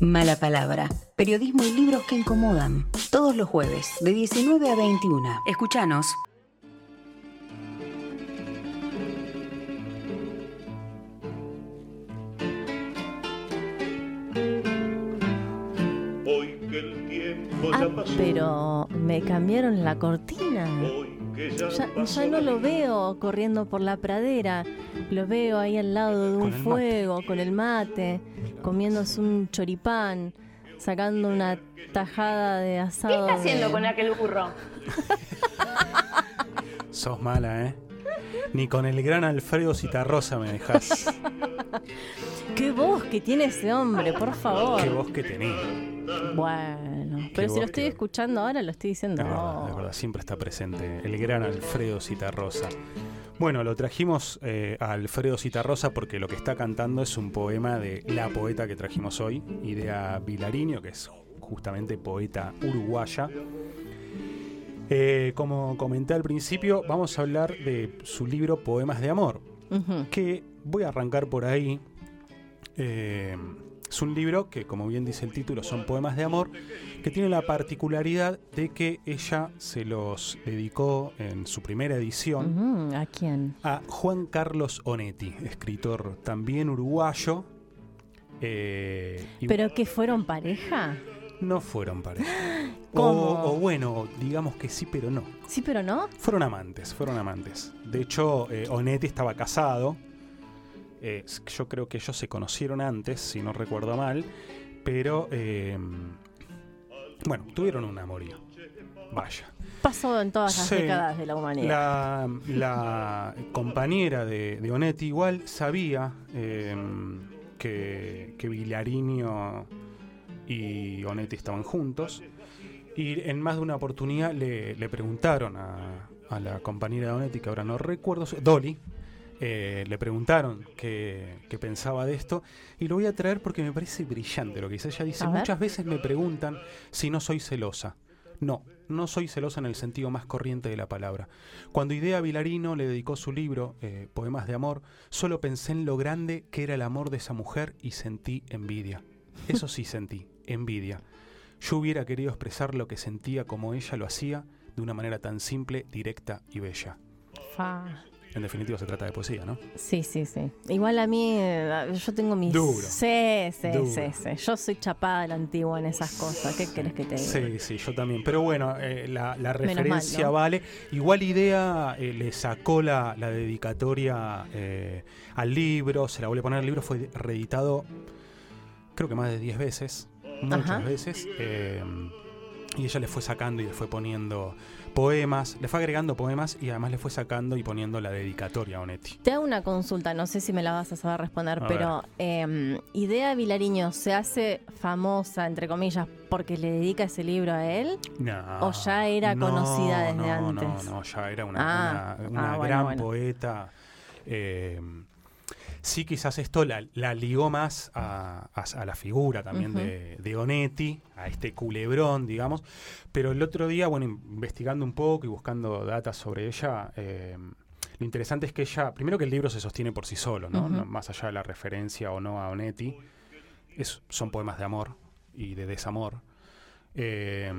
Mala Palabra. Periodismo y libros que incomodan. Todos los jueves, de 19 a 21. Escuchanos. Hoy que el tiempo Ah, ya pasó. pero me cambiaron la cortina. Ya, no lo veo corriendo por la pradera. Lo veo ahí al lado de un fuego, con el mate, comiéndose un choripán, sacando una tajada de ¿Qué asado. está haciendo de- con aquel burro? Sos mala, ¿eh? Ni con el gran Alfredo Citarrosa me dejás. ¡Qué voz que tiene ese hombre, por favor! Qué voz que tenés. Bueno, pero si lo estoy que- escuchando ahora, lo estoy diciendo. Es siempre está presente el gran Alfredo Citarrosa. Bueno, lo trajimos eh, a Alfredo Citarrosa porque lo que está cantando es un poema de la poeta que trajimos hoy, Idea Vilariño, que es justamente poeta uruguaya. Eh, como comenté al principio, vamos a hablar de su libro Poemas de Amor, que voy a arrancar por ahí. Eh, es un libro que, como bien dice el título, son poemas de amor, que tiene la particularidad de que ella se los dedicó en su primera edición ¿A quién? a Juan Carlos Onetti, escritor también uruguayo. eh, ¿Pero que fueron pareja? no fueron pareja. O, ¿Cómo? o bueno, digamos que sí, pero no. Sí, pero no. Fueron amantes, fueron amantes. De hecho, eh, Onetti estaba casado. Eh, yo creo que ellos se conocieron antes, si no recuerdo mal. Pero, eh, bueno, tuvieron un amorío. Vaya. Pasó en todas las Sí, décadas de la humanidad. La, la compañera de, de Onetti igual sabía eh, que, que Vilariño y Onetti estaban juntos. Y en más de una oportunidad le, le preguntaron a, a la compañera de Onetti, que ahora no recuerdo, Dolly, eh, le preguntaron qué, qué pensaba de esto. Y lo voy a traer porque me parece brillante lo que dice. Ella dice, muchas veces me preguntan si no soy celosa. No, no soy celosa en el sentido más corriente de la palabra. Cuando Idea Vilarino le dedicó su libro, eh, Poemas de Amor, solo pensé en lo grande que era el amor de esa mujer y sentí envidia. Eso sí sentí, envidia. Yo hubiera querido expresar lo que sentía como ella lo hacía, de una manera tan simple, directa y bella. Fa. En definitiva se trata de poesía, ¿no? Sí, sí, sí. Igual a mí, eh, yo tengo mis... Duro. Sí, sí, Duro. sí, sí. Yo soy chapada de la antigua en esas cosas. ¿Qué querés que te diga? Sí, sí, yo también. Pero bueno, eh, la, referencia mal, ¿no? vale. Igual Idea eh, le sacó la, la dedicatoria al libro, se la volvió a poner. El libro fue reeditado creo que más de 10 veces, muchas Ajá. veces. Y ella le fue sacando y le fue poniendo poemas, le fue agregando poemas y además le fue sacando y poniendo la dedicatoria a Onetti. Te hago una consulta, no sé si me la vas a saber responder, A pero eh, Idea Vilariño se hace famosa, entre comillas, porque le dedica ese libro a él. No, ¿O ya era no, conocida desde no, antes? No, no, ya era una, Ah, una- una ah, bueno, gran bueno. poeta. eh, sí, quizás esto la, la ligó más a, a- a la figura también de, de Onetti, a este culebrón, digamos. Pero el otro día, bueno, investigando un poco y buscando datos sobre ella, eh, lo interesante es que ella, primero que el libro se sostiene por sí solo. No- más allá de la referencia o no a Onetti, es- son poemas de amor y de desamor. Eh,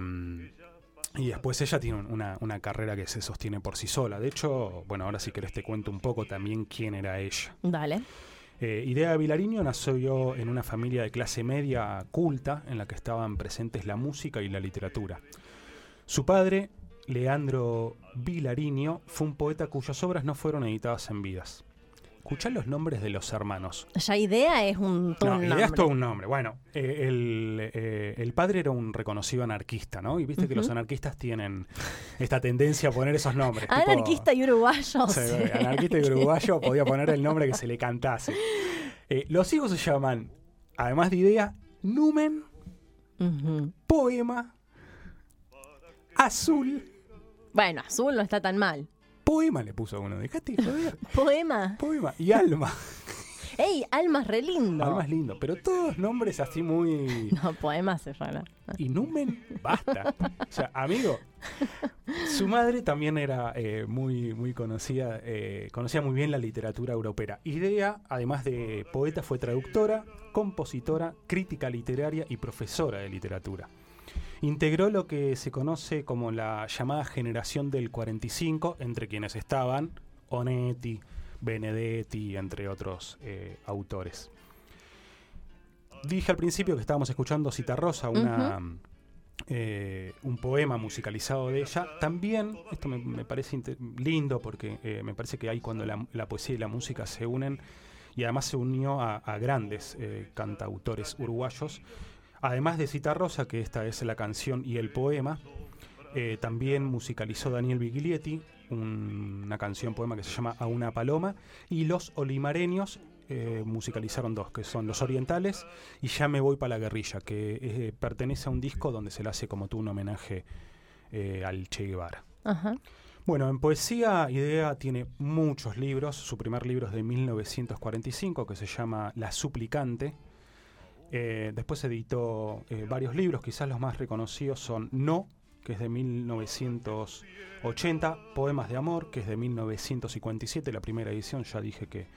y después ella tiene un- una, una carrera que se sostiene por sí sola. De hecho, bueno, ahora si querés te cuento un poco también quién era ella. Dale. Eh, Idea Vilariño nació en una familia de clase media culta en la que estaban presentes la música y la literatura. Su padre, Leandro Vilariño, fue un poeta cuyas obras no fueron editadas en vidas. Escuchá los nombres de los hermanos. Ya Idea es un, todo No, un idea es todo un nombre. Bueno, eh, el, eh, el padre era un reconocido anarquista, ¿no? Y viste que los anarquistas tienen esta tendencia a poner esos nombres. tipo- Anarquista y uruguayo. Anarquista y uruguayo podía poner el nombre que se le cantase. Eh, los hijos se llaman, además de idea, Numen. Poema, Azul. Bueno, azul no está tan mal. Poema le puso uno, dejate de joder. Poema. Poema y Alma. ¡Ey, alma es re lindo! Alma es lindo, pero todos nombres así muy... No, poema se llama. Y Numen, basta. O sea, amigo, Su madre también era eh, muy, muy conocida, eh, conocía muy bien la literatura europea. Idea, además de poeta, fue traductora, compositora, crítica literaria y profesora de literatura. Integró lo que se conoce como la llamada generación del 45, entre quienes estaban Onetti, Benedetti, entre otros eh, autores. Dije al principio que estábamos escuchando Cita Rosa, una, eh, un poema musicalizado de ella. También, esto me, me parece lindo porque eh, me parece que ahí cuando la, la poesía y la música se unen, y además se unió a, a grandes cantautores uruguayos, además de Cita Rosa, que esta es la canción y el poema, eh, también musicalizó Daniel Biglietti, un- una canción poema que se llama A una paloma, y los olimareños eh, musicalizaron dos, que son Los Orientales y Ya me voy para la guerrilla, que eh, pertenece a un disco donde se le hace como tú un homenaje al Che Guevara. Ajá. Bueno, en poesía Idea tiene muchos libros. Su primer libro es de 1945, que se llama La Suplicante. Eh, después editó eh, varios libros, quizás los más reconocidos son No, que es de 1980, Poemas de Amor, que es de 1957, la primera edición, ya dije que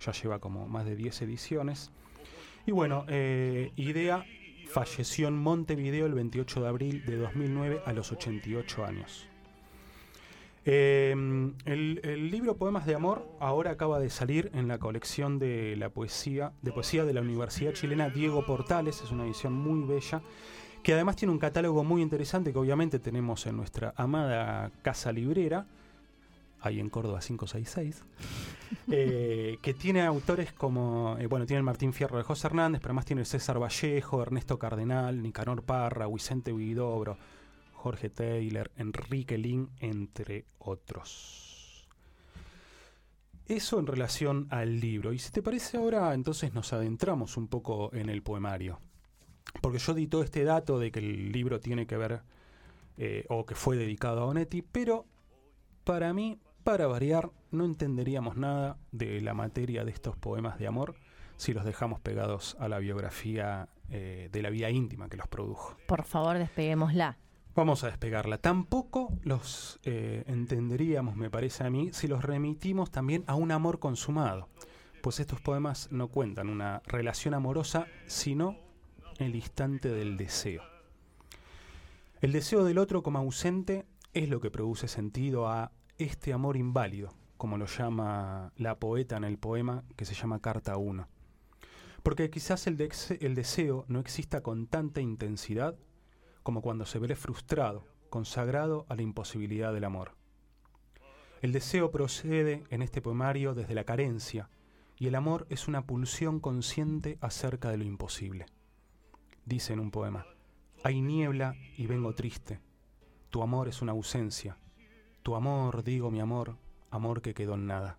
ya lleva como más de 10 ediciones. Y bueno, eh, Idea falleció en Montevideo el 28 de abril de 2009 a los 88 años. Eh, el, el libro Poemas de Amor ahora acaba de salir en la colección de la poesía de poesía de la Universidad Chilena Diego Portales, es una edición muy bella, que además tiene un catálogo muy interesante que obviamente tenemos en nuestra amada casa librera, ahí en Córdoba 566, eh, que tiene autores como, eh, bueno, tiene el Martín Fierro de José Hernández, pero además tiene el César Vallejo, Ernesto Cardenal, Nicanor Parra, Vicente Huidobro, Jorge Taylor, Enrique Lin, entre otros. Eso en relación al libro. Y si te parece ahora, entonces nos adentramos un poco en el poemario. Porque yo di todo este dato de que el libro tiene que ver, eh, o que fue dedicado a Onetti, pero para mí, para variar, no entenderíamos nada de la materia de estos poemas de amor si los dejamos pegados a la biografía eh, de la vida íntima que los produjo. Por favor, despeguémosla. Vamos a despegarla. Tampoco los eh, entenderíamos, me parece a mí, si los remitimos también a un amor consumado. Pues estos poemas no cuentan una relación amorosa, sino el instante del deseo. El deseo del otro como ausente es lo que produce sentido a este amor inválido, como lo llama la poeta en el poema que se llama Carta 1. Porque quizás el, deseo no exista con tanta intensidad como cuando se ve frustrado, consagrado a la imposibilidad del amor. El deseo procede en este poemario desde la carencia, y el amor es una pulsión consciente acerca de lo imposible. Dice en un poema, hay niebla y vengo triste, tu amor es una ausencia, tu amor, digo mi amor, amor que quedó en nada.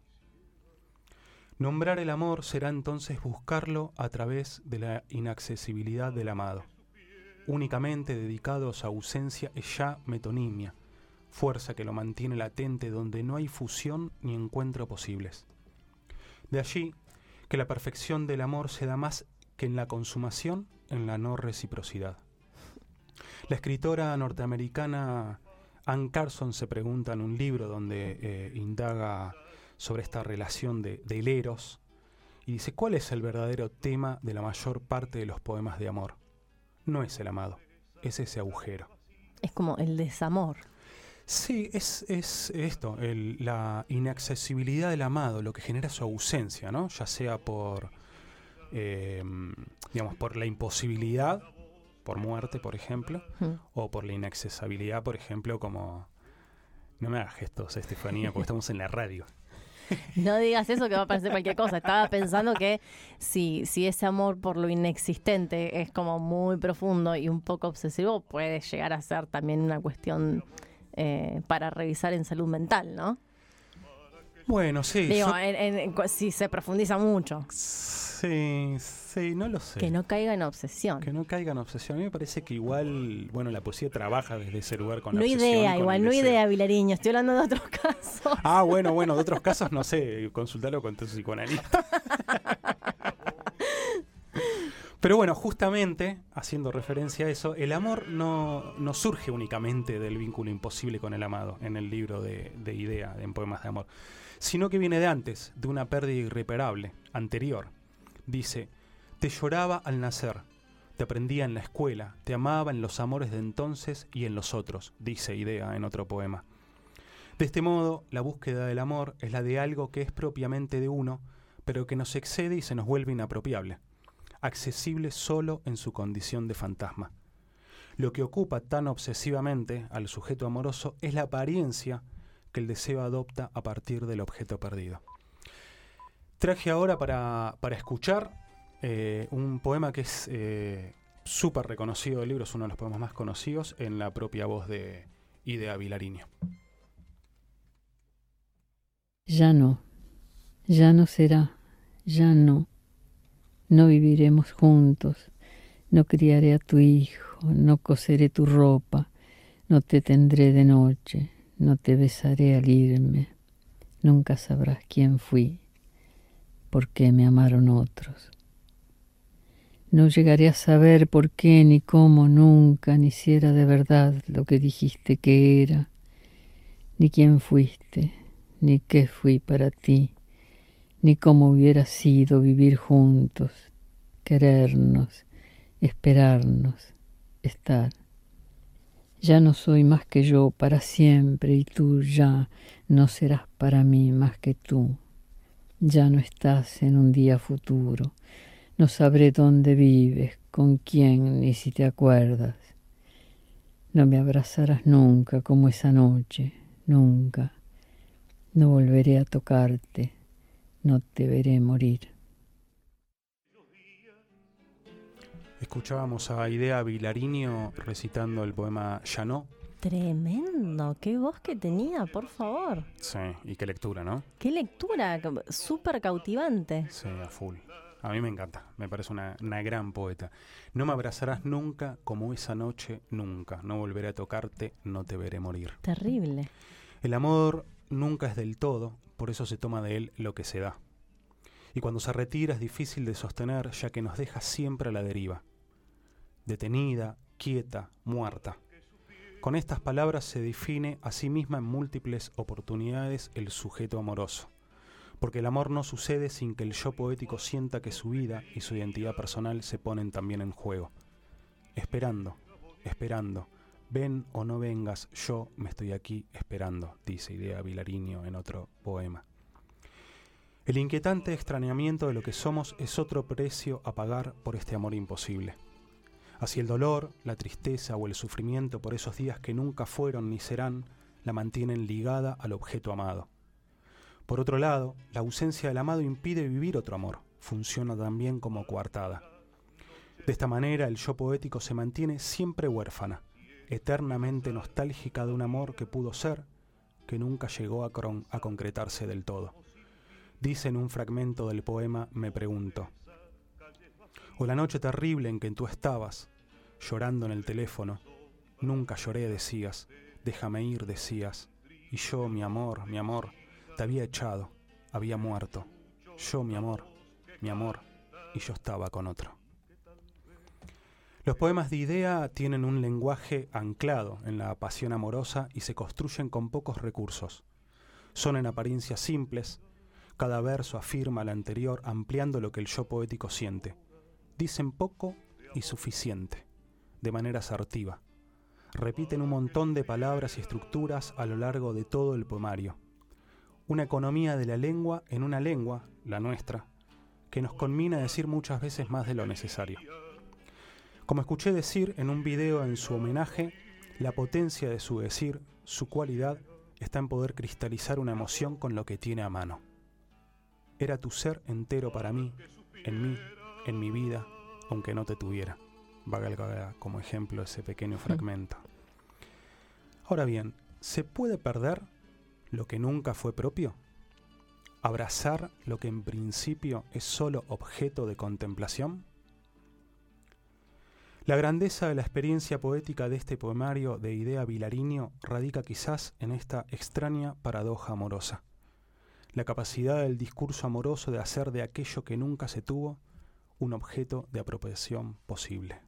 Nombrar el amor será entonces buscarlo a través de la inaccesibilidad del amado únicamente dedicado a ausencia es ya metonimia, fuerza que lo mantiene latente donde no hay fusión ni encuentro posibles. De allí que la perfección del amor se da más que en la consumación, en la no reciprocidad. La escritora norteamericana Ann Carson se pregunta en un libro donde eh, indaga sobre esta relación de, eros y dice, ¿cuál es el verdadero tema de la mayor parte de los poemas de amor? No es el amado, es ese agujero. Es como el desamor. Sí, es, es esto, el- la inaccesibilidad del amado, lo que genera su ausencia, ¿no? Ya sea por, eh, digamos, por la imposibilidad, por muerte, por ejemplo, o por la inaccesibilidad, por ejemplo, como... No me hagas gestos, Estefanía, porque estamos en la radio. No digas eso que va a parecer cualquier cosa. Estaba pensando que si, si ese amor por lo inexistente es como muy profundo y un poco obsesivo, puede llegar a ser también una cuestión eh, para revisar en salud mental, ¿no? Bueno, sí. Digo, yo- en- en- en cu- si se profundiza mucho. Sí, sí, no lo sé. Que no caiga en obsesión. Que no caiga en obsesión. A mí me parece que igual, bueno, la poesía trabaja desde ese lugar con la No obsesión, idea, con igual, no idea, Vilariño. Estoy hablando de otros casos. Ah, bueno, bueno, de otros casos no sé, consultalo con tu psicoanalista. Pero bueno, justamente, haciendo referencia a eso, el amor no, no surge únicamente del vínculo imposible con el amado en el libro de, de Idea, en Poemas de Amor, sino que viene de antes, de una pérdida irreparable, anterior. Dice, te lloraba al nacer, te aprendía en la escuela, te amaba en los amores de entonces y en los otros, dice Idea en otro poema. De este modo, la búsqueda del amor es la de algo que es propiamente de uno, pero que nos excede y se nos vuelve inapropiable accesible solo en su condición de fantasma. Lo que ocupa tan obsesivamente al sujeto amoroso es la apariencia que el deseo adopta a partir del objeto perdido. Traje ahora para, escuchar eh, un poema que es eh, súper reconocido del libro, es uno de los poemas más conocidos, en la propia voz de Idea Vilariño. Ya no, ya no será, ya no no viviremos juntos, no criaré a tu hijo, no coseré tu ropa, no te tendré de noche, no te besaré al irme, nunca sabrás quién fui, por qué me amaron otros. No llegaré a saber por qué ni cómo nunca, ni si era de verdad lo que dijiste que era, ni quién fuiste, ni qué fui para ti ni cómo hubiera sido vivir juntos, querernos, esperarnos, estar. Ya no soy más que yo para siempre y tú ya no serás para mí más que tú. Ya no estás en un día futuro. No sabré dónde vives, con quién, ni si te acuerdas. No me abrazarás nunca como esa noche, nunca. No volveré a tocarte no te veré morir. Escuchábamos a Idea Vilariño recitando el poema Llanó. Tremendo, qué voz que tenía, por favor. Sí, y qué lectura, ¿no? Qué lectura, súper cautivante. Sí, a full. A mí me encanta, me parece una, una, gran poeta. No me abrazarás nunca como esa noche, nunca. No volveré a tocarte, no te veré morir. Terrible. El amor nunca es del todo, por eso se toma de él lo que se da. Y cuando se retira es difícil de sostener, ya que nos deja siempre a la deriva, detenida, quieta, muerta. Con estas palabras se define a sí misma en múltiples oportunidades el sujeto amoroso, porque el amor no sucede sin que el yo poético sienta que su vida y su identidad personal se ponen también en juego. Esperando, esperando, Ven o no vengas, yo me estoy aquí esperando, dice Idea Vilariño en otro poema. El inquietante extrañamiento de lo que somos es otro precio a pagar por este amor imposible. Así el dolor, la tristeza o el sufrimiento por esos días que nunca fueron ni serán, la mantienen ligada al objeto amado. Por otro lado, la ausencia del amado impide vivir otro amor, funciona también como coartada. De esta manera el yo poético se mantiene siempre huérfana, eternamente nostálgica de un amor que pudo ser, que nunca llegó a, a concretarse del todo. Dice en un fragmento del poema Me pregunto, o la noche terrible en que tú estabas, llorando en el teléfono, nunca lloré, decías, déjame ir, decías, y yo, mi amor, mi amor, te había echado, había muerto, yo, mi amor, mi amor, y yo estaba con otro. Los poemas de idea tienen un lenguaje anclado en la pasión amorosa y se construyen con pocos recursos. Son en apariencia simples, cada verso afirma al anterior ampliando lo que el yo poético siente. Dicen poco y suficiente, de manera asertiva. Repiten un montón de palabras y estructuras a lo largo de todo el poemario. Una economía de la lengua en una lengua, la nuestra, que nos conmina a decir muchas veces más de lo necesario. Como escuché decir en un video en su homenaje, la potencia de su decir, su cualidad, está en poder cristalizar una emoción con lo que tiene a mano. Era tu ser entero para mí, en mí, en mi vida, aunque no te tuviera. Valga como ejemplo ese pequeño fragmento. Ahora bien, ¿se puede perder lo que nunca fue propio? ¿Abrazar lo que en principio es solo objeto de contemplación? La grandeza de la experiencia poética de este poemario de idea Vilariño radica quizás en esta extraña paradoja amorosa. La capacidad del discurso amoroso de hacer de aquello que nunca se tuvo un objeto de apropiación posible.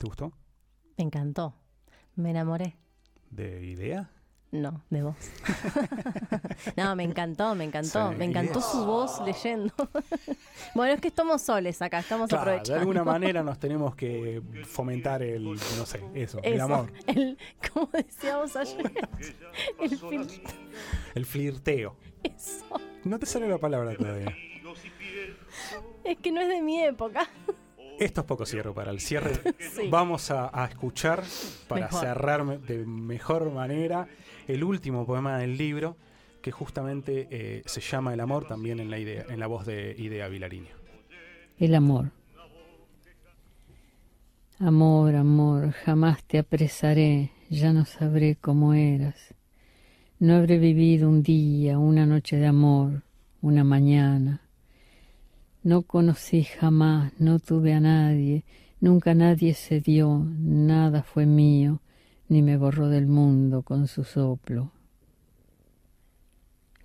¿Te gustó? Me encantó. Me enamoré. ¿De idea? No, de vos. no, me encantó, me encantó. Sí, me encantó su voz leyendo. bueno, es que estamos soles acá, estamos Claro, de aprovechando. alguna manera nos tenemos que fomentar el, no sé, eso, el amor, El, como decíamos ayer, el fil- el flirteo. Eso. No te sale la palabra todavía. Es que no es de mi época. Esto es poco cierre para el cierre. Sí. Vamos a, a escuchar, para Mejor. cerrar de mejor manera, el último poema del libro, que justamente eh, se llama El amor, también en la, idea, en la voz de Idea Vilariño. El amor. Amor, amor, jamás te apresaré, ya no sabré cómo eras. No habré vivido un día, una noche de amor, una mañana. No conocí jamás, no tuve a nadie, nunca nadie se dio, nada fue mío, ni me borró del mundo con su soplo.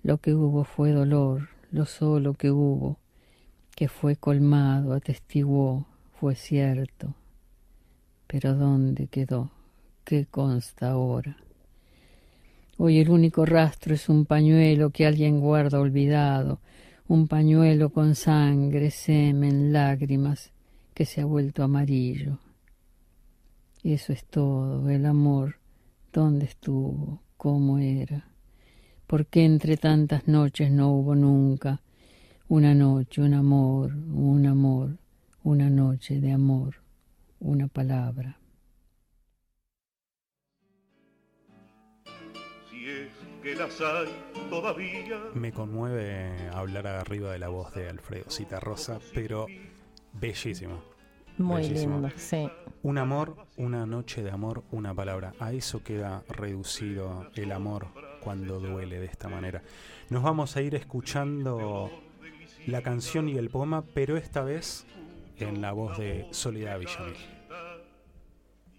Lo que hubo fue dolor, lo solo que hubo, que fue colmado, atestiguó, fue cierto. Pero ¿dónde quedó? ¿Qué consta ahora? Hoy el único rastro es un pañuelo que alguien guarda olvidado, un pañuelo con sangre, semen, lágrimas, que se ha vuelto amarillo. Eso es todo, el amor, ¿dónde estuvo? ¿Cómo era? ¿Por qué entre tantas noches no hubo nunca una noche, un amor, un amor, una noche de amor, una palabra? Que las hay todavía. Me conmueve hablar arriba de la voz de Alfredo Citarrosa, pero bellísimo. Muy Bellísimo. lindo, sí. Un amor, una noche de amor, una palabra. A eso queda reducido el amor cuando duele de esta manera. Nos vamos a ir escuchando la canción y el poema, pero esta vez en la voz de Soledad Villamil.